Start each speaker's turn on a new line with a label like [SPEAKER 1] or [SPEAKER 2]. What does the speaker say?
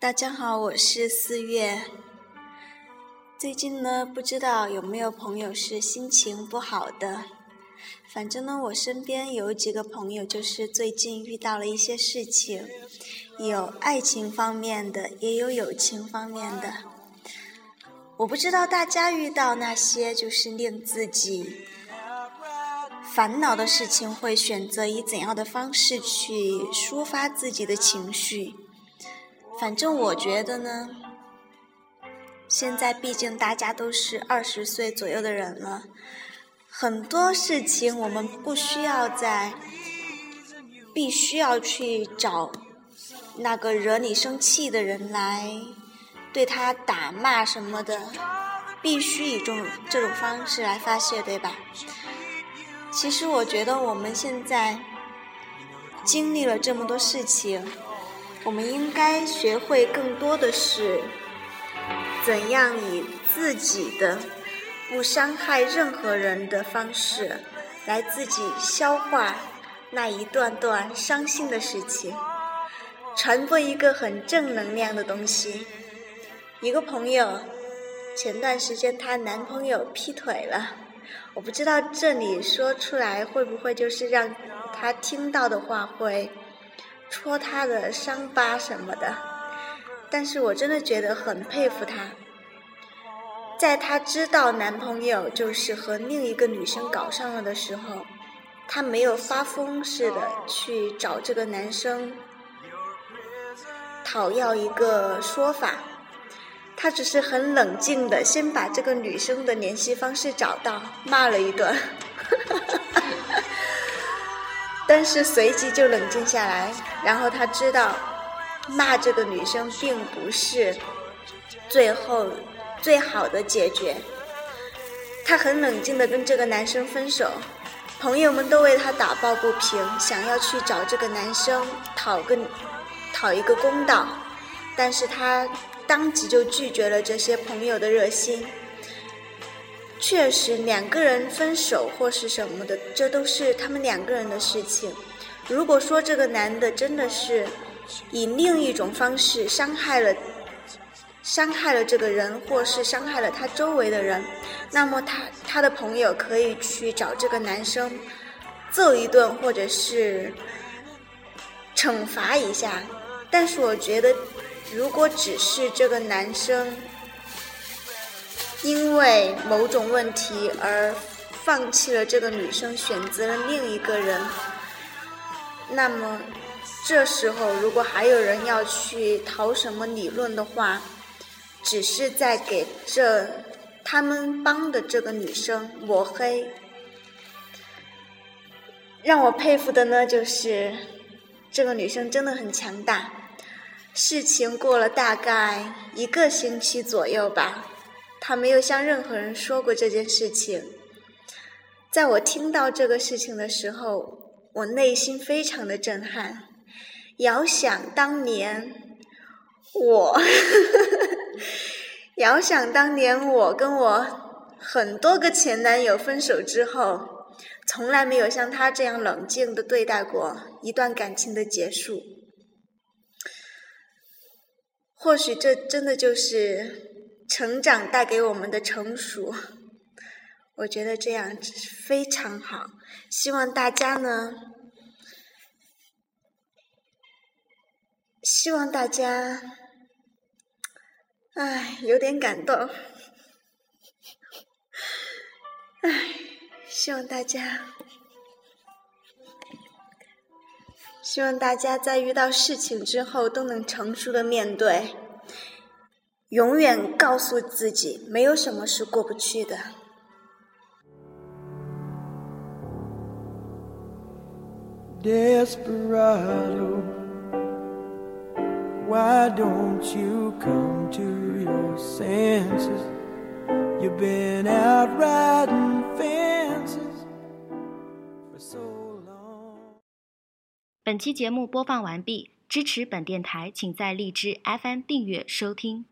[SPEAKER 1] 大家好，我是四月。最近呢，不知道有没有朋友是心情不好的。反正呢，我身边有几个朋友，就是最近遇到了一些事情，有爱情方面的，也有友情方面的。我不知道大家遇到那些就是令自己烦恼的事情，会选择以怎样的方式去抒发自己的情绪。反正我觉得呢，现在毕竟大家都是二十岁左右的人了，很多事情我们不需要在必须要去找那个惹你生气的人来对他打骂什么的，必须以这种这种方式来发泄，对吧？其实我觉得我们现在经历了这么多事情。我们应该学会更多的是，怎样以自己的不伤害任何人的方式，来自己消化那一段段伤心的事情，传播一个很正能量的东西。一个朋友前段时间她男朋友劈腿了，我不知道这里说出来会不会就是让她听到的话会。戳他的伤疤什么的，但是我真的觉得很佩服他。在她知道男朋友就是和另一个女生搞上了的时候，她没有发疯似的去找这个男生讨要一个说法，他只是很冷静的先把这个女生的联系方式找到，骂了一顿。但是随即就冷静下来，然后他知道，骂这个女生并不是最后最好的解决。他很冷静的跟这个男生分手，朋友们都为他打抱不平，想要去找这个男生讨个讨一个公道，但是他当即就拒绝了这些朋友的热心。确实，两个人分手或是什么的，这都是他们两个人的事情。如果说这个男的真的是以另一种方式伤害了伤害了这个人，或是伤害了他周围的人，那么他他的朋友可以去找这个男生揍一顿，或者是惩罚一下。但是我觉得，如果只是这个男生。因为某种问题而放弃了这个女生，选择了另一个人。那么，这时候如果还有人要去讨什么理论的话，只是在给这他们帮的这个女生抹黑。让我佩服的呢，就是这个女生真的很强大。事情过了大概一个星期左右吧。他没有向任何人说过这件事情。在我听到这个事情的时候，我内心非常的震撼。遥想当年，我，遥想当年我跟我很多个前男友分手之后，从来没有像他这样冷静的对待过一段感情的结束。或许这真的就是。成长带给我们的成熟，我觉得这样非常好。希望大家呢，希望大家，唉，有点感动。唉，希望大家，希望大家在遇到事情之后都能成熟的面对。永远告诉自己，没有什么是过不去的。
[SPEAKER 2] 本期节目播放完毕，支持本电台，请在荔枝 FM 订阅收听。